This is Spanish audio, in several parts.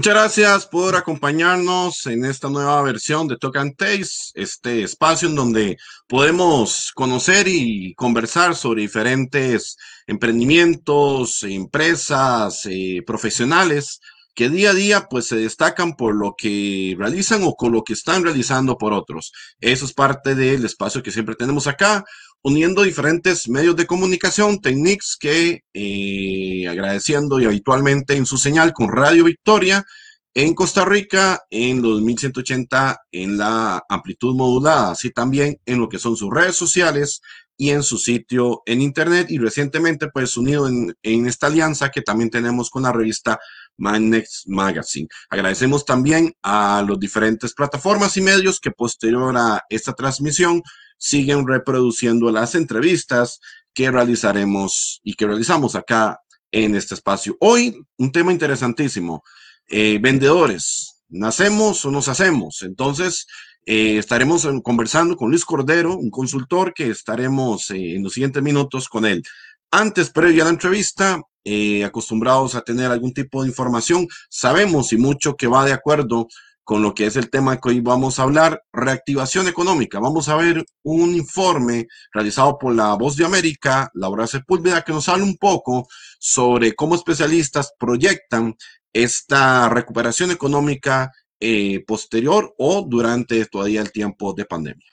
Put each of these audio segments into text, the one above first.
Muchas gracias por acompañarnos en esta nueva versión de Talk and Taste, este espacio en donde podemos conocer y conversar sobre diferentes emprendimientos, empresas, eh, profesionales que día a día pues se destacan por lo que realizan o con lo que están realizando por otros. Eso es parte del espacio que siempre tenemos acá, uniendo diferentes medios de comunicación, técnicos que eh, agradeciendo y habitualmente en su señal con Radio Victoria en Costa Rica en los 1180 en la amplitud modulada, así también en lo que son sus redes sociales y en su sitio en internet y recientemente pues unido en, esta alianza que también tenemos con la revista My Next Magazine. Agradecemos también a los diferentes plataformas y medios que posterior a esta transmisión siguen reproduciendo las entrevistas que realizaremos y que realizamos acá en este espacio. Hoy, un tema interesantísimo. Eh, vendedores, ¿nacemos o nos hacemos? Entonces, eh, estaremos conversando con Luis Cordero, un consultor que estaremos eh, en los siguientes minutos con él. Antes, previo a la entrevista, acostumbrados a tener algún tipo de información, sabemos y mucho que va de acuerdo con lo que es el tema que hoy vamos a hablar, reactivación económica. Vamos a ver un informe realizado por la Voz de América, Laura Sepúlveda, que nos habla un poco sobre cómo especialistas proyectan esta recuperación económica eh, posterior o durante todavía el tiempo de pandemia.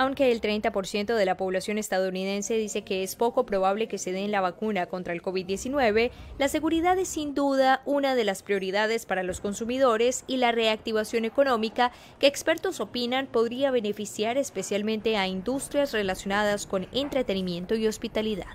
Aunque el 30% de la población estadounidense dice que es poco probable que se den la vacuna contra el COVID-19, la seguridad es sin duda una de las prioridades para los consumidores y la reactivación económica que expertos opinan podría beneficiar especialmente a industrias relacionadas con entretenimiento y hospitalidad.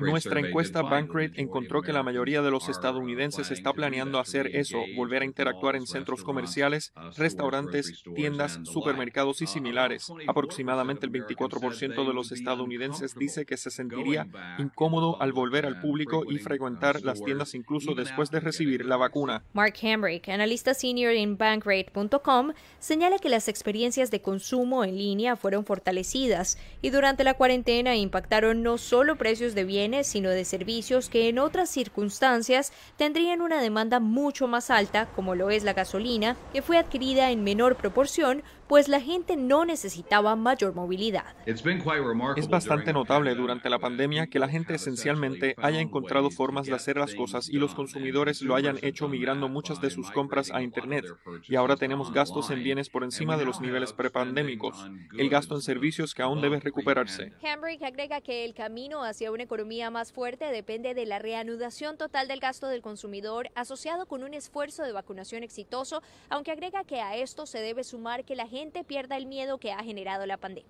Nuestra encuesta Bankrate encontró que la mayoría de los estadounidenses está planeando hacer eso, volver a interactuar en centros comerciales, restaurantes, tiendas, supermercados y similares, aproximadamente el 24% de los estadounidenses dice que se sentiría incómodo al volver al público y frecuentar las tiendas incluso después de recibir la vacuna. Mark Hamrick, analista senior en Bankrate.com, señala que las experiencias de consumo en línea fueron fortalecidas y durante la cuarentena impactaron no solo precios de bienes, sino de servicios que en otras circunstancias tendrían una demanda mucho más alta, como lo es la gasolina, que fue adquirida en menor proporción pues la gente no necesitaba mayor movilidad. Es bastante notable durante la pandemia que la gente esencialmente haya encontrado formas de hacer las cosas y los consumidores lo hayan hecho migrando muchas de sus compras a Internet. Y ahora tenemos gastos en bienes por encima de los niveles prepandémicos, el gasto en servicios que aún debe recuperarse. Hambrick agrega que el camino hacia una economía más fuerte depende de la reanudación total del gasto del consumidor asociado con un esfuerzo de vacunación exitoso, aunque agrega que a esto se debe sumar que la gente pierda el miedo que ha generado la pandemia.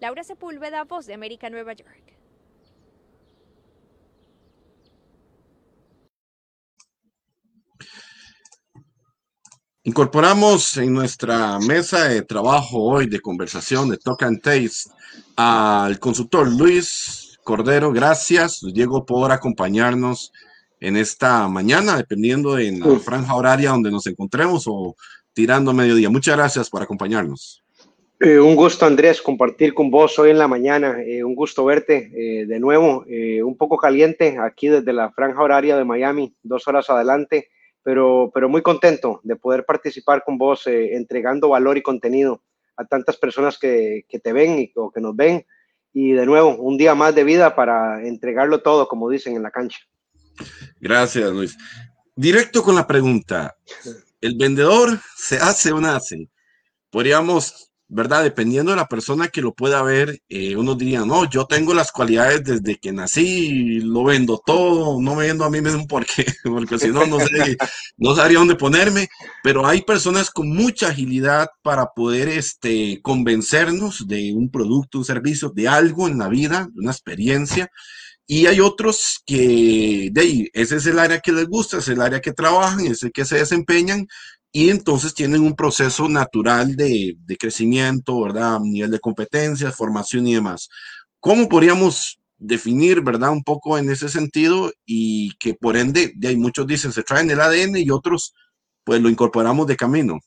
Laura Sepúlveda, Voz de América, Nueva York. Incorporamos en nuestra mesa de trabajo hoy de conversación de Talk and Taste al consultor Luis Cordero. Gracias, Diego, por acompañarnos en esta mañana, dependiendo de la franja horaria donde nos encontremos o tirando mediodía. Muchas gracias por acompañarnos. Eh, un gusto, Andrés, compartir con vos hoy en la mañana. Eh, un gusto verte eh, de nuevo. un poco caliente aquí desde la franja horaria de Miami, dos horas adelante, pero, pero muy contento de poder participar con vos entregando valor y contenido a tantas personas que, que te ven y, o que nos ven. Y de nuevo, un día más de vida para entregarlo todo, como dicen en la cancha. Gracias, Luis. Directo con la pregunta el vendedor se hace o nace. Podríamos, ¿verdad? Dependiendo de la persona que lo pueda ver, eh, uno diría, no, yo tengo las cualidades desde que nací, lo vendo todo, no me vendo a mí mismo porque, porque si no, no, sé, no sabría dónde ponerme, pero hay personas con mucha agilidad para poder este, convencernos de un producto, un servicio, de algo en la vida, de una experiencia. Y hay otros que, de ahí, ese es el área que les gusta, es el área que trabajan, es el que se desempeñan y entonces tienen un proceso natural de, de crecimiento, ¿verdad? Nivel de competencias, formación y demás. ¿Cómo podríamos definir, ¿verdad? Un poco en ese sentido y que por ende, de ahí muchos dicen se traen el ADN y otros pues lo incorporamos de camino.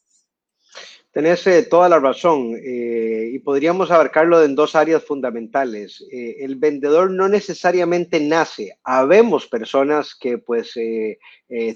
Tenés eh, toda la razón eh, y podríamos abarcarlo en dos áreas fundamentales. Eh, el vendedor no necesariamente nace. Habemos personas que pues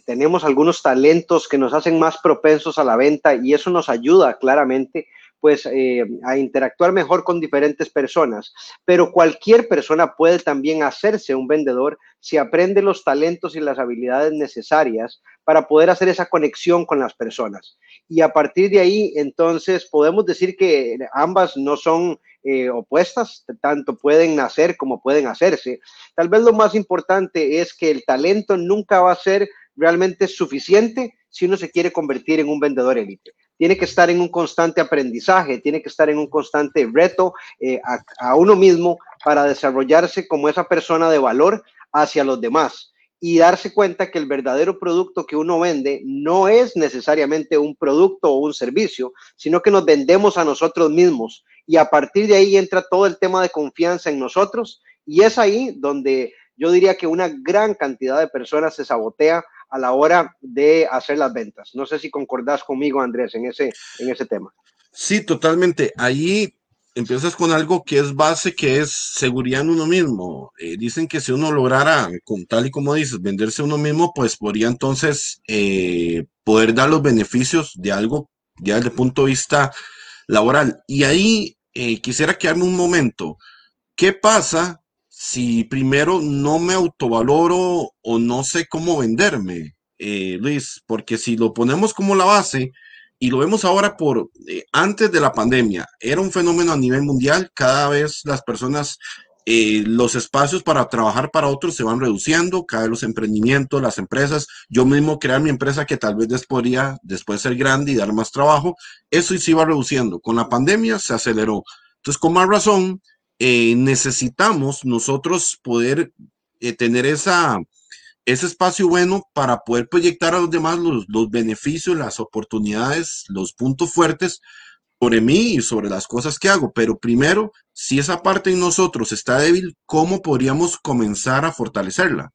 tenemos algunos talentos que nos hacen más propensos a la venta y eso nos ayuda claramente pues eh, a interactuar mejor con diferentes personas. Pero cualquier persona puede también hacerse un vendedor si aprende los talentos y las habilidades necesarias para poder hacer esa conexión con las personas. Y a partir de ahí, entonces, podemos decir que ambas no son eh, opuestas, tanto pueden nacer como pueden hacerse. Tal vez lo más importante es que el talento nunca va a ser realmente suficiente si uno se quiere convertir en un vendedor élite tiene que estar en un constante aprendizaje, tiene que estar en un constante reto eh, a, uno mismo para desarrollarse como esa persona de valor hacia los demás y darse cuenta que el verdadero producto que uno vende no es necesariamente un producto o un servicio, sino que nos vendemos a nosotros mismos. Y a partir de ahí entra todo el tema de confianza en nosotros y es ahí donde yo diría que una gran cantidad de personas se sabotea a la hora de hacer las ventas. No sé si concordás conmigo, Andrés, en ese, en ese tema. Sí, totalmente. Ahí empiezas con algo que es base, que es seguridad en uno mismo. Eh, dicen que si uno lograra, con tal y como dices, venderse uno mismo, pues podría entonces eh, poder dar los beneficios de algo ya desde el punto de vista laboral. Y ahí eh, quisiera quedarme un momento. ¿Qué pasa si primero no me autovaloro o no sé cómo venderme, eh, Luis, porque si lo ponemos como la base y lo vemos ahora por eh, antes de la pandemia, era un fenómeno a nivel mundial, cada vez las personas, eh, los espacios para trabajar para otros se van reduciendo, cada vez los emprendimientos, las empresas, yo mismo crear mi empresa que tal vez podría después ser grande y dar más trabajo, eso sí va reduciendo. Con la pandemia se aceleró. Entonces, con más razón, eh, necesitamos nosotros poder eh, tener esa, ese espacio bueno para poder proyectar a los demás los, los, beneficios, las oportunidades, los puntos fuertes sobre mí y sobre las cosas que hago. Pero primero, si esa parte en nosotros está débil, ¿cómo podríamos comenzar a fortalecerla?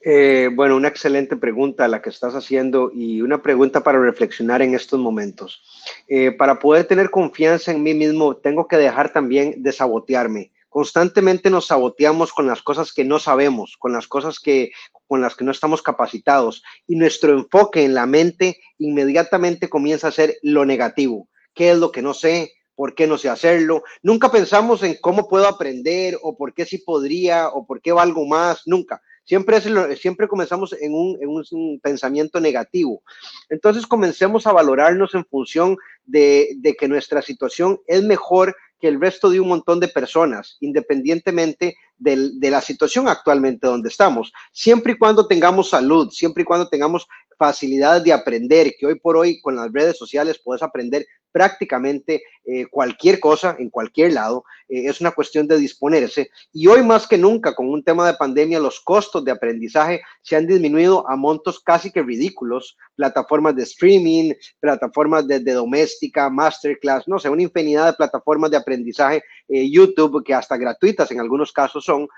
Eh, bueno, una excelente pregunta la que estás haciendo y una pregunta para reflexionar en estos momentos. Eh, para poder tener confianza en mí mismo, tengo que dejar también de sabotearme. Constantemente nos saboteamos con las cosas que no sabemos, con las cosas que con las que no estamos capacitados y nuestro enfoque en la mente inmediatamente comienza a ser lo negativo. ¿Qué es lo que no sé? ¿Por qué no sé hacerlo? Nunca pensamos en cómo puedo aprender o por qué sí podría o por qué valgo más, nunca Siempre, siempre comenzamos en un, en un, pensamiento negativo. Entonces comencemos a valorarnos en función de, que nuestra situación es mejor que el resto de un montón de personas, independientemente de, de, la situación actualmente donde estamos. Siempre y cuando tengamos salud, siempre y cuando tengamos facilidades de aprender, que hoy por hoy con las redes sociales puedes aprender prácticamente eh, cualquier cosa en cualquier lado. Eh, es una cuestión de disponerse. Y hoy más que nunca, con un tema de pandemia, los costos de aprendizaje se han disminuido a montos casi que ridículos. Plataformas de streaming, plataformas de, doméstica, masterclass, no sé, una infinidad de plataformas de aprendizaje, eh, YouTube, que hasta gratuitas en algunos casos son.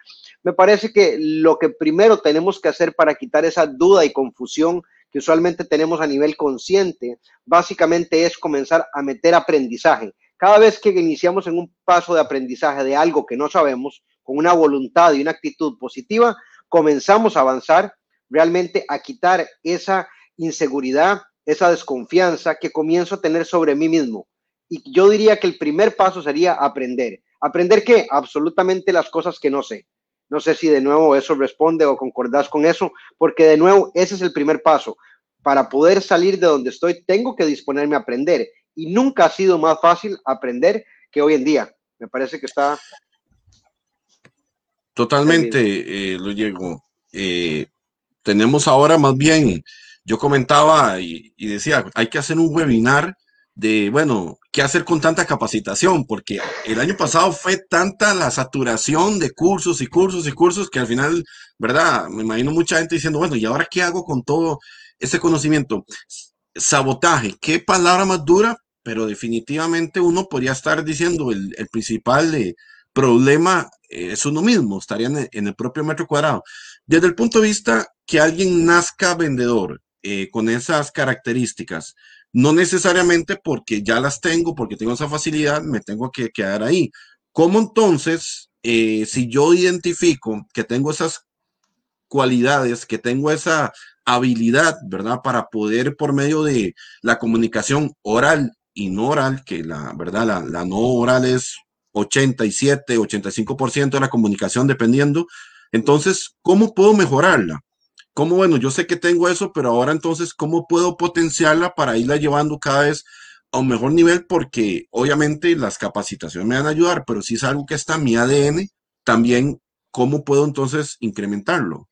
Me parece que lo que primero tenemos que hacer para quitar esa duda y confusión que usualmente tenemos a nivel consciente, básicamente es comenzar a meter aprendizaje. Cada vez que iniciamos en un paso de aprendizaje de algo que no sabemos, con una voluntad y una actitud positiva, comenzamos a avanzar realmente a quitar esa inseguridad, esa desconfianza que comienzo a tener sobre mí mismo. Y yo diría que el primer paso sería aprender. ¿Aprender qué? Absolutamente las cosas que no sé. No sé si de nuevo eso responde o concordás con eso, porque de nuevo ese es el primer paso. Para poder salir de donde estoy, tengo que disponerme a aprender. Y nunca ha sido más fácil aprender que hoy en día. Me parece que está... Totalmente, eh, lo llego. Eh, tenemos ahora más bien, yo comentaba y, y decía, hay que hacer un webinar de, bueno, qué hacer con tanta capacitación, porque el año pasado fue tanta la saturación de cursos y cursos y cursos que al final, ¿verdad? Me imagino mucha gente diciendo, bueno, ¿y ahora qué hago con todo ese conocimiento? Sabotaje, qué palabra más dura, pero definitivamente uno podría estar diciendo el, principal de problema es uno mismo, estaría en el, propio metro cuadrado. Desde el punto de vista que alguien nazca vendedor eh, con esas características, no necesariamente porque ya las tengo, porque tengo esa facilidad, me tengo que quedar ahí. ¿Cómo entonces, eh, si yo identifico que tengo esas cualidades, que tengo esa habilidad, ¿verdad? Para poder por medio de la comunicación oral y no oral, que la verdad, la, la no oral es 87, 85% de la comunicación dependiendo. Entonces, ¿cómo puedo mejorarla? ¿Cómo, bueno, yo sé que tengo eso, pero ahora entonces, ¿cómo puedo potenciarla para irla llevando cada vez a un mejor nivel? Porque obviamente las capacitaciones me van a ayudar, pero si es algo que está en mi ADN, también, ¿cómo puedo entonces incrementarlo?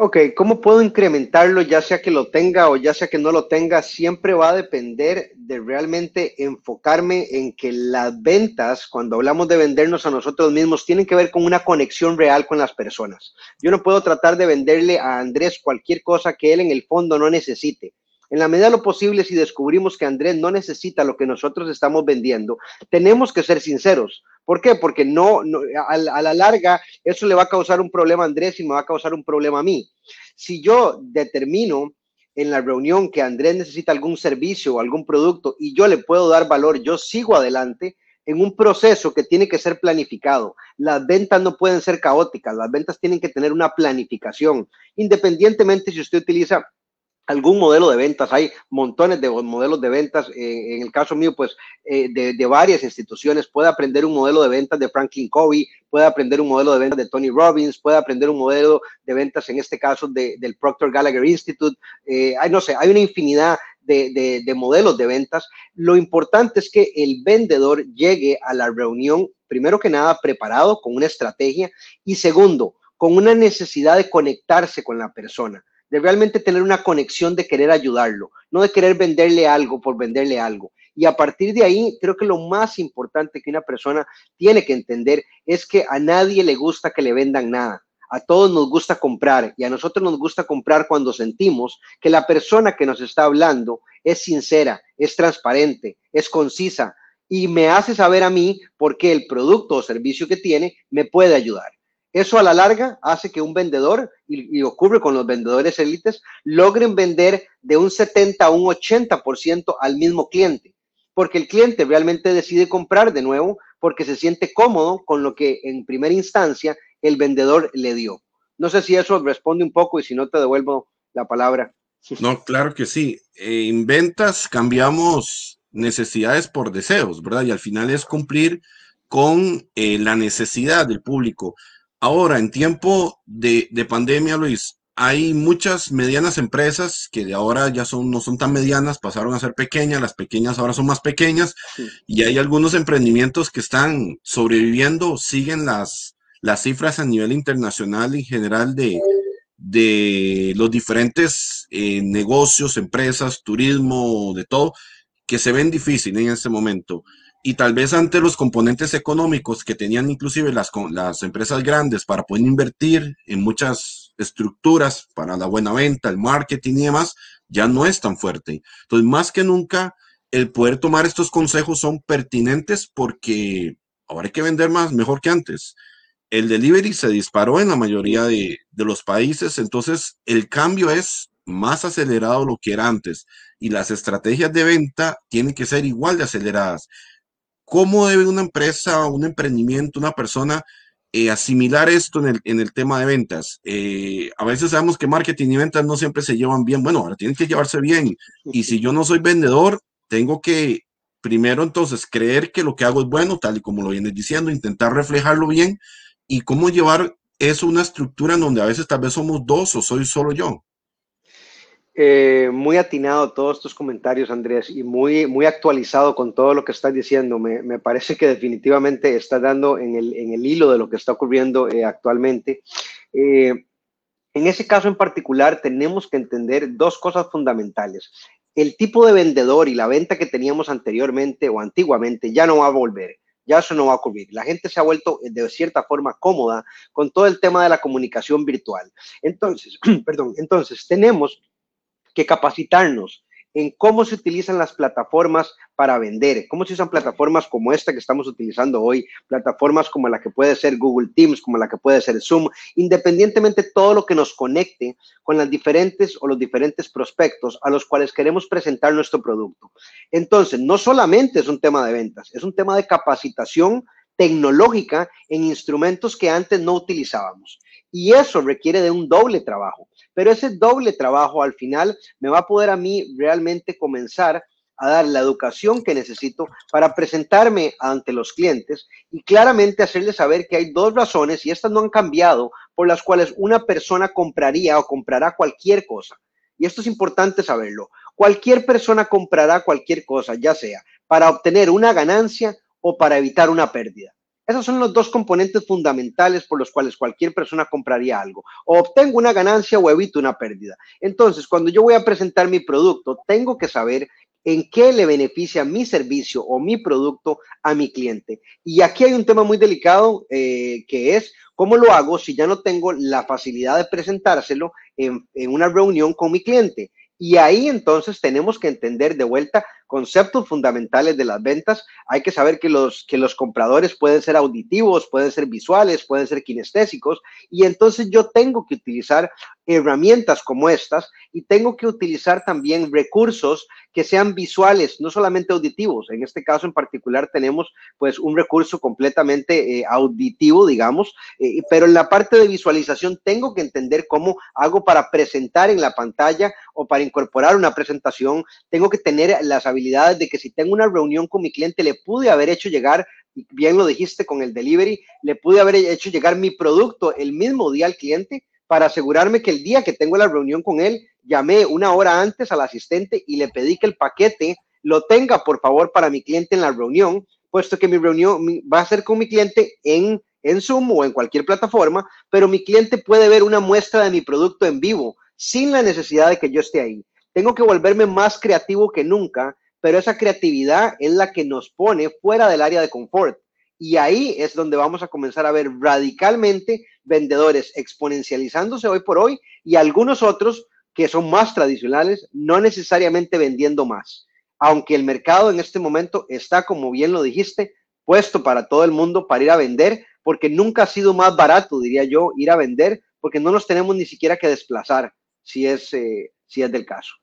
Ok, ¿cómo puedo incrementarlo ya sea que lo tenga o ya sea que no lo tenga? Siempre va a depender de realmente enfocarme en que las ventas, cuando hablamos de vendernos a nosotros mismos, tienen que ver con una conexión real con las personas. Yo no puedo tratar de venderle a Andrés cualquier cosa que él en el fondo no necesite. En la medida de lo posible, si descubrimos que Andrés no necesita lo que nosotros estamos vendiendo, tenemos que ser sinceros. ¿Por qué? Porque no, a, a, la larga eso le va a causar un problema a Andrés y me va a causar un problema a mí. Si yo determino en la reunión que Andrés necesita algún servicio o algún producto y yo le puedo dar valor, yo sigo adelante en un proceso que tiene que ser planificado. Las ventas no pueden ser caóticas, las ventas tienen que tener una planificación, independientemente si usted utiliza algún modelo de ventas. Hay montones de modelos de ventas. Eh, en el caso mío, pues eh, de, varias instituciones. Puede aprender un modelo de ventas de Franklin Covey, puede aprender un modelo de ventas de Tony Robbins, puede aprender un modelo de ventas, en este caso, del Procter Gallagher Institute. Eh, hay, no sé, hay una infinidad de, de modelos de ventas. Lo importante es que el vendedor llegue a la reunión, primero que nada, preparado con una estrategia y segundo, con una necesidad de conectarse con la persona de realmente tener una conexión de querer ayudarlo, no de querer venderle algo por venderle algo. Y a partir de ahí, creo que lo más importante que una persona tiene que entender es que a nadie le gusta que le vendan nada. A todos nos gusta comprar y a nosotros nos gusta comprar cuando sentimos que la persona que nos está hablando es sincera, es transparente, es concisa y me hace saber a mí por qué el producto o servicio que tiene me puede ayudar. Eso a la larga hace que un vendedor, y, ocurre con los vendedores élites, logren vender de un 70 a un 80% al mismo cliente, porque el cliente realmente decide comprar de nuevo porque se siente cómodo con lo que en primera instancia el vendedor le dio. No sé si eso responde un poco y si no te devuelvo la palabra. No, claro que sí. Eh, en ventas cambiamos necesidades por deseos, ¿verdad? Y al final es cumplir con eh, la necesidad del público. Ahora, en tiempo de, pandemia, Luis, hay muchas medianas empresas que de ahora ya son, no son tan medianas, pasaron a ser pequeñas, las pequeñas ahora son más pequeñas, y hay algunos emprendimientos que están sobreviviendo, siguen las, las cifras a nivel internacional en general de, de los diferentes eh, negocios, empresas, turismo, de todo, que se ven difíciles en este momento y tal vez ante los componentes económicos que tenían inclusive las, las empresas grandes para poder invertir en muchas estructuras para la buena venta, el marketing y demás, ya no es tan fuerte. Entonces, más que nunca, el poder tomar estos consejos son pertinentes porque ahora hay que vender más, mejor que antes. El delivery se disparó en la mayoría de, de los países, entonces el cambio es más acelerado lo que era antes y las estrategias de venta tienen que ser igual de aceleradas. ¿Cómo debe una empresa, un emprendimiento, una persona eh, asimilar esto en el, tema de ventas? Eh, a veces sabemos que marketing y ventas no siempre se llevan bien. Bueno, ahora tienen que llevarse bien. Y si yo no soy vendedor, tengo que primero entonces creer que lo que hago es bueno, tal y como lo vienes diciendo, intentar reflejarlo bien y cómo llevar eso a una estructura en donde a veces tal vez somos dos o soy solo yo. Eh, muy atinado todos tus comentarios, Andrés, y muy, muy actualizado con todo lo que estás diciendo. Me, me parece que definitivamente estás dando en el, en el, hilo de lo que está ocurriendo eh, actualmente. Eh, en ese caso en particular, tenemos que entender dos cosas fundamentales. El tipo de vendedor y la venta que teníamos anteriormente o antiguamente ya no va a volver ya eso no va a ocurrir. La gente se ha vuelto de cierta forma cómoda con todo el tema de la comunicación virtual. Entonces, perdón, entonces tenemos que capacitarnos en cómo se utilizan las plataformas para vender, cómo se usan plataformas como esta que estamos utilizando hoy, plataformas como la que puede ser Google Teams, como la que puede ser Zoom, independientemente todo lo que nos conecte con las diferentes o los diferentes prospectos a los cuales queremos presentar nuestro producto. Entonces, no solamente es un tema de ventas, es un tema de capacitación tecnológica en instrumentos que antes no utilizábamos. Y eso requiere de un doble trabajo. Pero ese doble trabajo al final me va a poder a mí realmente comenzar a dar la educación que necesito para presentarme ante los clientes y claramente hacerles saber que hay dos razones, y estas no han cambiado, por las cuales una persona compraría o comprará cualquier cosa. Y esto es importante saberlo. Cualquier persona comprará cualquier cosa, ya sea para obtener una ganancia o para evitar una pérdida. Esos son los dos componentes fundamentales por los cuales cualquier persona compraría algo. O obtengo una ganancia o evito una pérdida. Entonces, cuando yo voy a presentar mi producto, tengo que saber en qué le beneficia mi servicio o mi producto a mi cliente. Y aquí hay un tema muy delicado eh, que es cómo lo hago si ya no tengo la facilidad de presentárselo en, en una reunión con mi cliente. Y ahí entonces tenemos que entender de vuelta conceptos fundamentales de las ventas. Hay que saber que los, que los compradores pueden ser auditivos, pueden ser visuales, pueden ser kinestésicos. Y entonces yo tengo que utilizar herramientas como estas y tengo que utilizar también recursos que sean visuales, no solamente auditivos. En este caso en particular tenemos pues un recurso completamente eh, auditivo, digamos, eh, pero en la parte de visualización tengo que entender cómo hago para presentar en la pantalla o para incorporar una presentación. Tengo que tener las habilidades de que si tengo una reunión con mi cliente le pude haber hecho llegar bien lo dijiste con el delivery, le pude haber hecho llegar mi producto el mismo día al cliente para asegurarme que el día que tengo la reunión con él, llamé una hora antes al asistente y le pedí que el paquete lo tenga, por favor, para mi cliente en la reunión, puesto que mi reunión va a ser con mi cliente en, en Zoom o en cualquier plataforma, pero mi cliente puede ver una muestra de mi producto en vivo sin la necesidad de que yo esté ahí. Tengo que volverme más creativo que nunca, pero esa creatividad es la que nos pone fuera del área de confort. Y ahí es donde vamos a comenzar a ver radicalmente vendedores exponencializándose hoy por hoy y algunos otros que son más tradicionales, no necesariamente vendiendo más. Aunque el mercado en este momento está, como bien lo dijiste, puesto para todo el mundo para ir a vender, porque nunca ha sido más barato, diría yo, ir a vender, porque no nos tenemos ni siquiera que desplazar, si es, eh, si es del caso.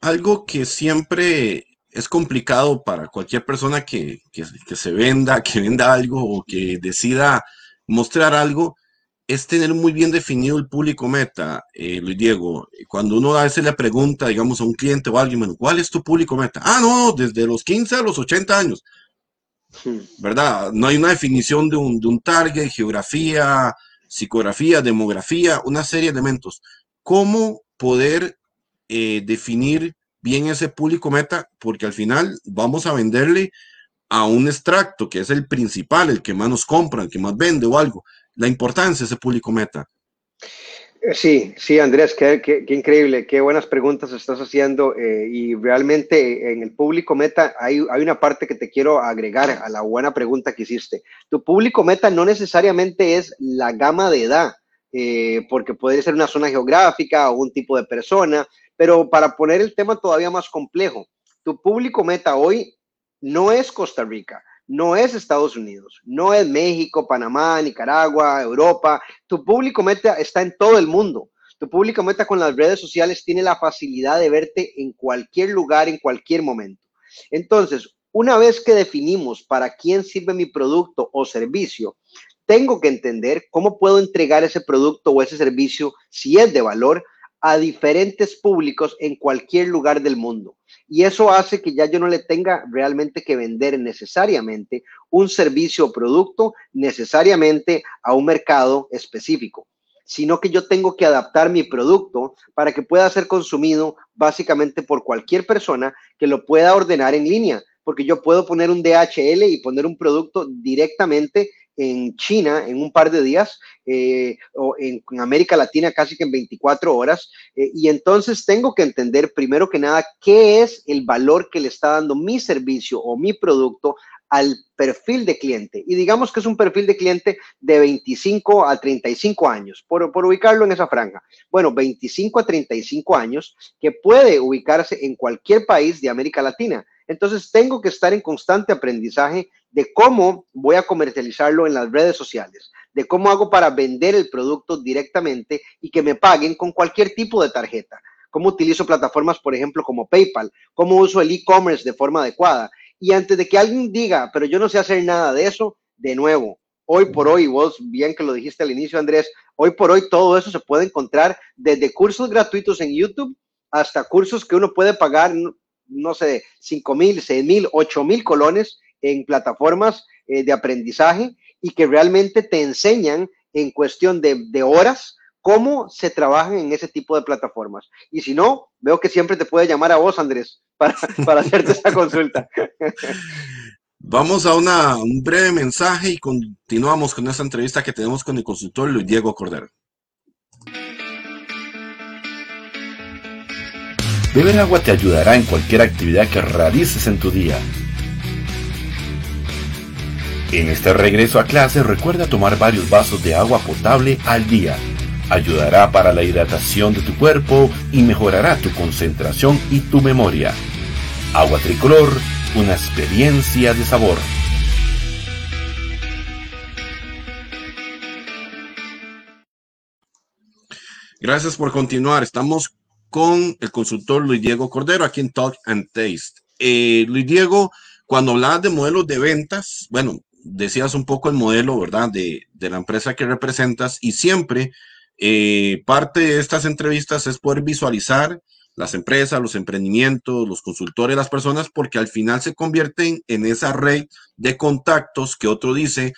Algo que siempre es complicado para cualquier persona que, se venda, que venda algo o que decida mostrar algo, es tener muy bien definido el público meta, eh, Luis Diego. Cuando uno a veces le pregunta, digamos, a un cliente o a alguien, ¿cuál es tu público meta? Ah, no, desde los 15 a los 80 años. ¿Verdad? No hay una definición de un, de un target, geografía, psicografía, demografía, una serie de elementos. ¿Cómo poder eh, definir bien ese público meta, porque al final vamos a venderle a un extracto que es el principal, el que más nos compra, el que más vende o algo. La importancia de ese público meta. Eh, sí, sí, Andrés, qué, qué, increíble, qué buenas preguntas estás haciendo eh, y realmente en el público meta hay, hay, una parte que te quiero agregar a la buena pregunta que hiciste. Tu público meta no necesariamente es la gama de edad, eh, porque puede ser una zona geográfica o un tipo de persona, pero para poner el tema todavía más complejo, tu público meta hoy no es Costa Rica, no es Estados Unidos, no es México, Panamá, Nicaragua, Europa. Tu público meta está en todo el mundo. Tu público meta con las redes sociales tiene la facilidad de verte en cualquier lugar, en cualquier momento. Entonces, una vez que definimos para quién sirve mi producto o servicio, tengo que entender cómo puedo entregar ese producto o ese servicio, si es de valor, a diferentes públicos en cualquier lugar del mundo. Y eso hace que ya yo no le tenga realmente que vender necesariamente un servicio o producto necesariamente a un mercado específico, sino que yo tengo que adaptar mi producto para que pueda ser consumido básicamente por cualquier persona que lo pueda ordenar en línea, porque yo puedo poner un DHL y poner un producto directamente en China en un par de días eh, o en, América Latina casi que en 24 horas. Eh, y entonces tengo que entender primero que nada qué es el valor que le está dando mi servicio o mi producto al perfil de cliente. Y digamos que es un perfil de cliente de 25 a 35 años, por, por, ubicarlo en esa franja. Bueno, 25 a 35 años que puede ubicarse en cualquier país de América Latina. Entonces tengo que estar en constante aprendizaje de cómo voy a comercializarlo en las redes sociales, de cómo hago para vender el producto directamente y que me paguen con cualquier tipo de tarjeta cómo utilizo plataformas, por ejemplo, como PayPal, cómo uso el e-commerce de forma adecuada. Y antes de que alguien diga, pero yo no sé hacer nada de eso, de nuevo, hoy por hoy, vos bien que lo dijiste al inicio, Andrés, hoy por hoy todo eso se puede encontrar desde cursos gratuitos en YouTube hasta cursos que uno puede pagar, no sé, 5 mil, 6 mil, 8 mil colones en plataformas eh, de aprendizaje y que realmente te enseñan en cuestión de, de horas cómo se trabajan en ese tipo de plataformas. Y si no, veo que siempre te puede llamar a vos, Andrés, para, para hacerte esta consulta. Vamos a una, un breve mensaje y continuamos con esta entrevista que tenemos con el consultor Luis Diego Cordero. Beber agua te ayudará en cualquier actividad que realices en tu día. En este regreso a clase recuerda tomar varios vasos de agua potable al día ayudará para la hidratación de tu cuerpo y mejorará tu concentración y tu memoria. Agua tricolor, una experiencia de sabor. Gracias por continuar. Estamos con el consultor Luis Diego Cordero aquí en Talk and Taste. Eh, Luis Diego, cuando hablabas de modelos de ventas, bueno, decías un poco el modelo, ¿verdad? De, la empresa que representas y siempre eh, parte de estas entrevistas es poder visualizar las empresas, los emprendimientos, los consultores, las personas, porque al final se convierten en esa red de contactos que otro dice,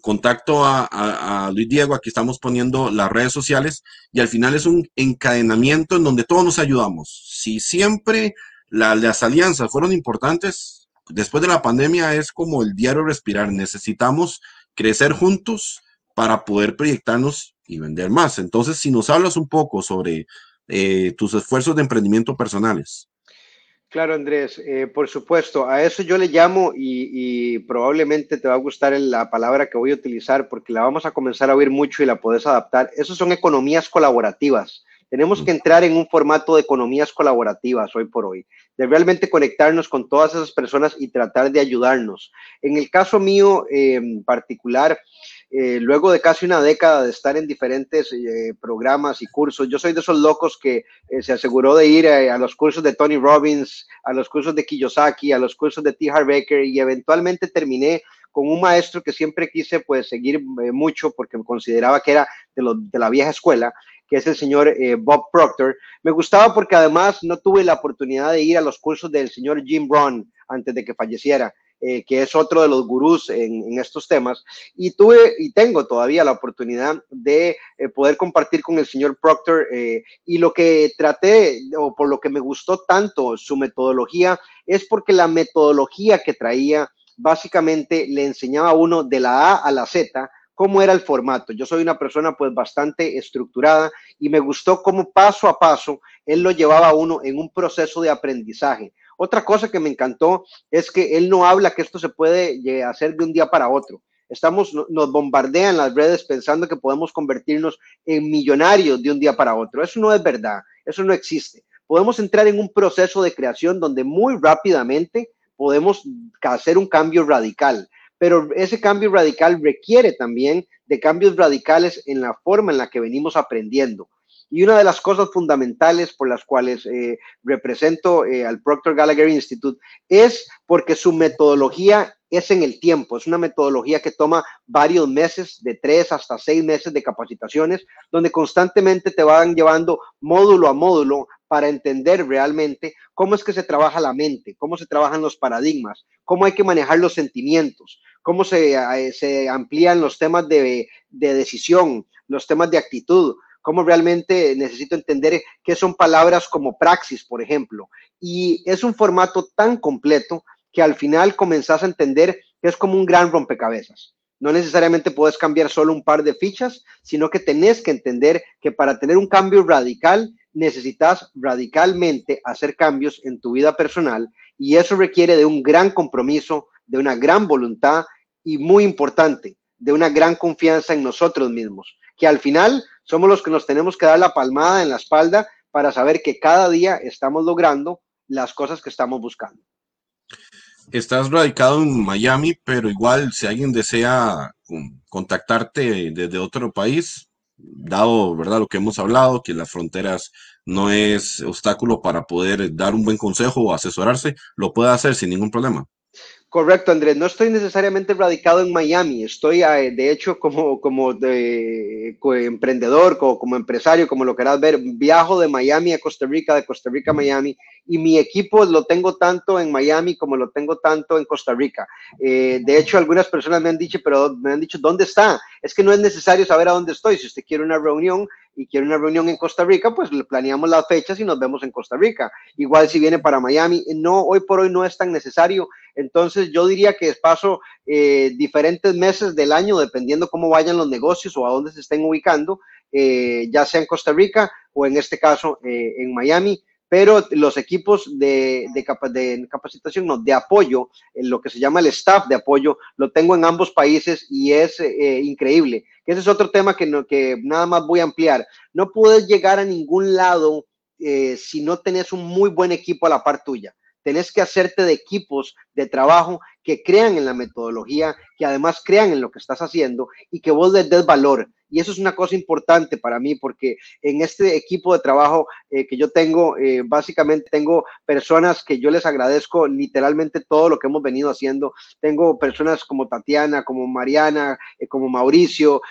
contacto a, Luis Diego, aquí estamos poniendo las redes sociales, y al final es un encadenamiento en donde todos nos ayudamos. Si siempre las alianzas fueron importantes, después de la pandemia es como el diario respirar, necesitamos crecer juntos para poder proyectarnos y vender más. Entonces, si nos hablas un poco sobre eh, tus esfuerzos de emprendimiento personales. Claro, Andrés, eh, por supuesto, a eso yo le llamo y, probablemente te va a gustar la palabra que voy a utilizar porque la vamos a comenzar a oír mucho y la puedes adaptar. Esos son economías colaborativas. Tenemos que entrar en un formato de economías colaborativas hoy por hoy, de realmente conectarnos con todas esas personas y tratar de ayudarnos. En el caso mío eh, en particular, eh, luego de casi una década de estar en diferentes eh, programas y cursos, yo soy de esos locos que eh, se aseguró de ir a, los cursos de Tony Robbins, a los cursos de Kiyosaki, a los cursos de T. Harv Baker y eventualmente terminé con un maestro que siempre quise pues seguir mucho porque me consideraba que era de, de la vieja escuela, que es el señor Bob Proctor. Me gustaba porque además no tuve la oportunidad de ir a los cursos del señor Jim Brown antes de que falleciera. Eh, que es otro de los gurús en, estos temas, y tuve y tengo todavía la oportunidad de eh, poder compartir con el señor Proctor eh, y lo que traté o por lo que me gustó tanto su metodología es porque la metodología que traía básicamente le enseñaba a uno de la A a la Z cómo era el formato. Yo soy una persona pues bastante estructurada y me gustó cómo paso a paso él lo llevaba a uno en un proceso de aprendizaje. Otra cosa que me encantó es que él no habla que esto se puede hacer de un día para otro. Estamos, nos bombardean las redes pensando que podemos convertirnos en millonarios de un día para otro. Eso no es verdad, eso no existe. Podemos entrar en un proceso de creación donde muy rápidamente podemos hacer un cambio radical, pero ese cambio radical requiere también de cambios radicales en la forma en la que venimos aprendiendo. Y una de las cosas fundamentales por las cuales eh, represento eh, al Proctor Gallagher Institute es porque su metodología es en el tiempo, es una metodología que toma varios meses, de tres hasta seis meses de capacitaciones, donde constantemente te van llevando módulo a módulo para entender realmente cómo es que se trabaja la mente, cómo se trabajan los paradigmas, cómo hay que manejar los sentimientos, cómo se, eh, se amplían los temas de, de decisión, los temas de actitud, cómo realmente necesito entender qué son palabras como praxis, por ejemplo. Y es un formato tan completo que al final comenzás a entender que es como un gran rompecabezas. No necesariamente puedes cambiar solo un par de fichas, sino que tenés que entender que para tener un cambio radical necesitas radicalmente hacer cambios en tu vida personal y eso requiere de un gran compromiso de una gran voluntad y muy importante, de una gran confianza en nosotros mismos, que al final somos los que nos tenemos que dar la palmada en la espalda para saber que cada día estamos logrando las cosas que estamos buscando. Estás radicado en Miami, pero igual si alguien desea contactarte desde otro país, dado verdad lo que hemos hablado, que las fronteras no es obstáculo para poder dar un buen consejo o asesorarse, lo puede hacer sin ningún problema. Correcto, Andrés. No estoy necesariamente radicado en Miami. Estoy, eh, de hecho, como, como de, emprendedor, como, como, empresario, como lo quieras ver. Viajo de Miami a Costa Rica, de Costa Rica a Miami. Y mi equipo lo tengo tanto en Miami como lo tengo tanto en Costa Rica. Eh, de hecho, algunas personas me han dicho, pero me han dicho, ¿dónde está? Es que no es necesario saber a dónde estoy. Si usted quiere una reunión, y quiere una reunión en Costa Rica, pues le planeamos las fechas y nos vemos en Costa Rica. Igual si viene para Miami, no, hoy por hoy no es tan necesario. Entonces yo diría que paso eh, diferentes meses del año, dependiendo cómo vayan los negocios o a dónde se estén ubicando, eh, ya sea en Costa Rica o en este caso eh, en Miami pero los equipos de, de, capacitación, no, de apoyo, en lo que se llama el staff de apoyo, lo tengo en ambos países y es increíble. Ese es otro tema que, no, que nada más voy a ampliar. No puedes llegar a ningún lado si no tenés un muy buen equipo a la par tuya. Tenés que hacerte de equipos de trabajo que crean en la metodología, que además crean en lo que estás haciendo y que vos les des valor. Y eso es una cosa importante para mí porque en este equipo de trabajo eh, que yo tengo, eh, básicamente tengo personas que yo les agradezco literalmente todo lo que hemos venido haciendo. Tengo personas como Tatiana, como Mariana, eh, como Mauricio.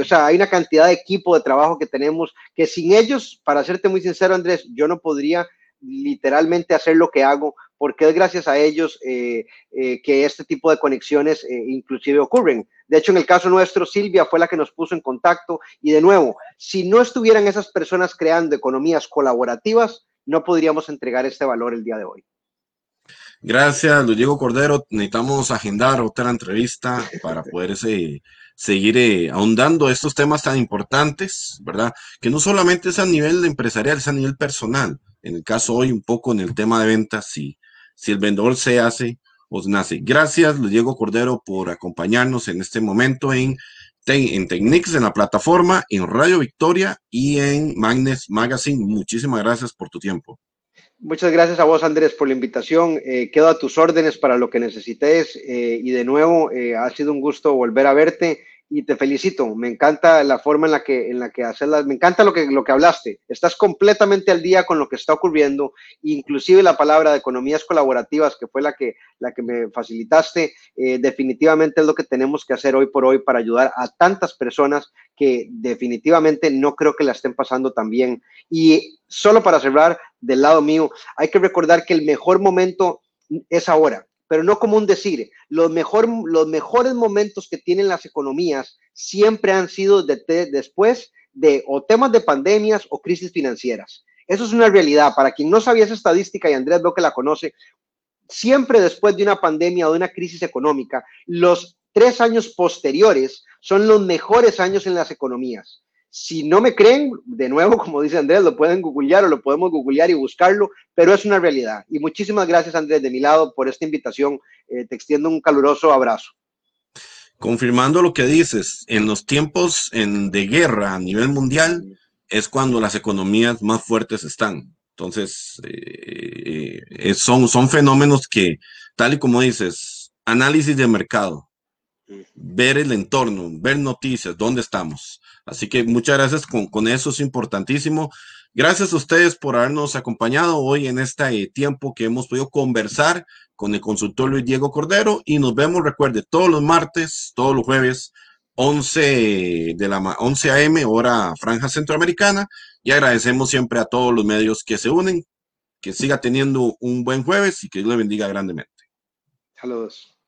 o sea, hay una cantidad de equipo de trabajo que tenemos que sin ellos, para serte muy sincero, Andrés, yo no podría literalmente hacer lo que hago, porque es gracias a ellos eh, eh, que este tipo de conexiones eh, inclusive ocurren. De hecho, en el caso nuestro, Silvia fue la que nos puso en contacto y de nuevo, si no estuvieran esas personas creando economías colaborativas, no podríamos entregar este valor el día de hoy. Gracias, Diego Cordero. Necesitamos agendar otra entrevista para poder seguir ahondando estos temas tan importantes, ¿verdad? Que no solamente es a nivel empresarial, es a nivel personal en el caso hoy un poco en el tema de ventas, si, si el vendedor se hace o nace. Gracias, Diego Cordero, por acompañarnos en este momento en, en Technics, en la plataforma, en Radio Victoria y en Magnes Magazine. Muchísimas gracias por tu tiempo. Muchas gracias a vos, Andrés, por la invitación. Eh, quedo a tus órdenes para lo que necesites eh, y de nuevo, eh, ha sido un gusto volver a verte y te felicito. Me encanta la forma en la que, en la que haces las, me encanta lo que, lo que hablaste. Estás completamente al día con lo que está ocurriendo, inclusive la palabra de economías colaborativas, que fue la que, la que me facilitaste, eh, definitivamente es lo que tenemos que hacer hoy por hoy para ayudar a tantas personas que definitivamente no creo que la estén pasando tan bien. Y solo para cerrar, del lado mío, hay que recordar que el mejor momento es ahora pero no como un decir. Los, mejor, los mejores momentos que tienen las economías siempre han sido después de o temas de pandemias o crisis financieras. Eso es una realidad. Para quien no sabía esa estadística, y Andrés veo que la conoce, siempre después de una pandemia o de una crisis económica, los tres años posteriores son los mejores años en las economías. Si no me creen, de nuevo, como dice Andrés, lo pueden googlear o lo podemos googlear y buscarlo, pero es una realidad. Y muchísimas gracias, Andrés, de mi lado, por esta invitación. Eh, te extiendo un caluroso abrazo. Confirmando lo que dices, en los tiempos de guerra a nivel mundial es cuando las economías más fuertes están. Entonces, eh, eh, son, son fenómenos que, tal y como dices, análisis de mercado, ver el entorno, ver noticias, dónde estamos. Así que muchas gracias con, eso, es importantísimo. Gracias a ustedes por habernos acompañado hoy en este tiempo que hemos podido conversar con el consultor Luis Diego Cordero y nos vemos, recuerde, todos los martes, todos los jueves, 11 de la 11 a.m. hora franja centroamericana y agradecemos siempre a todos los medios que se unen, que siga teniendo un buen jueves y que Dios le bendiga grandemente. Saludos.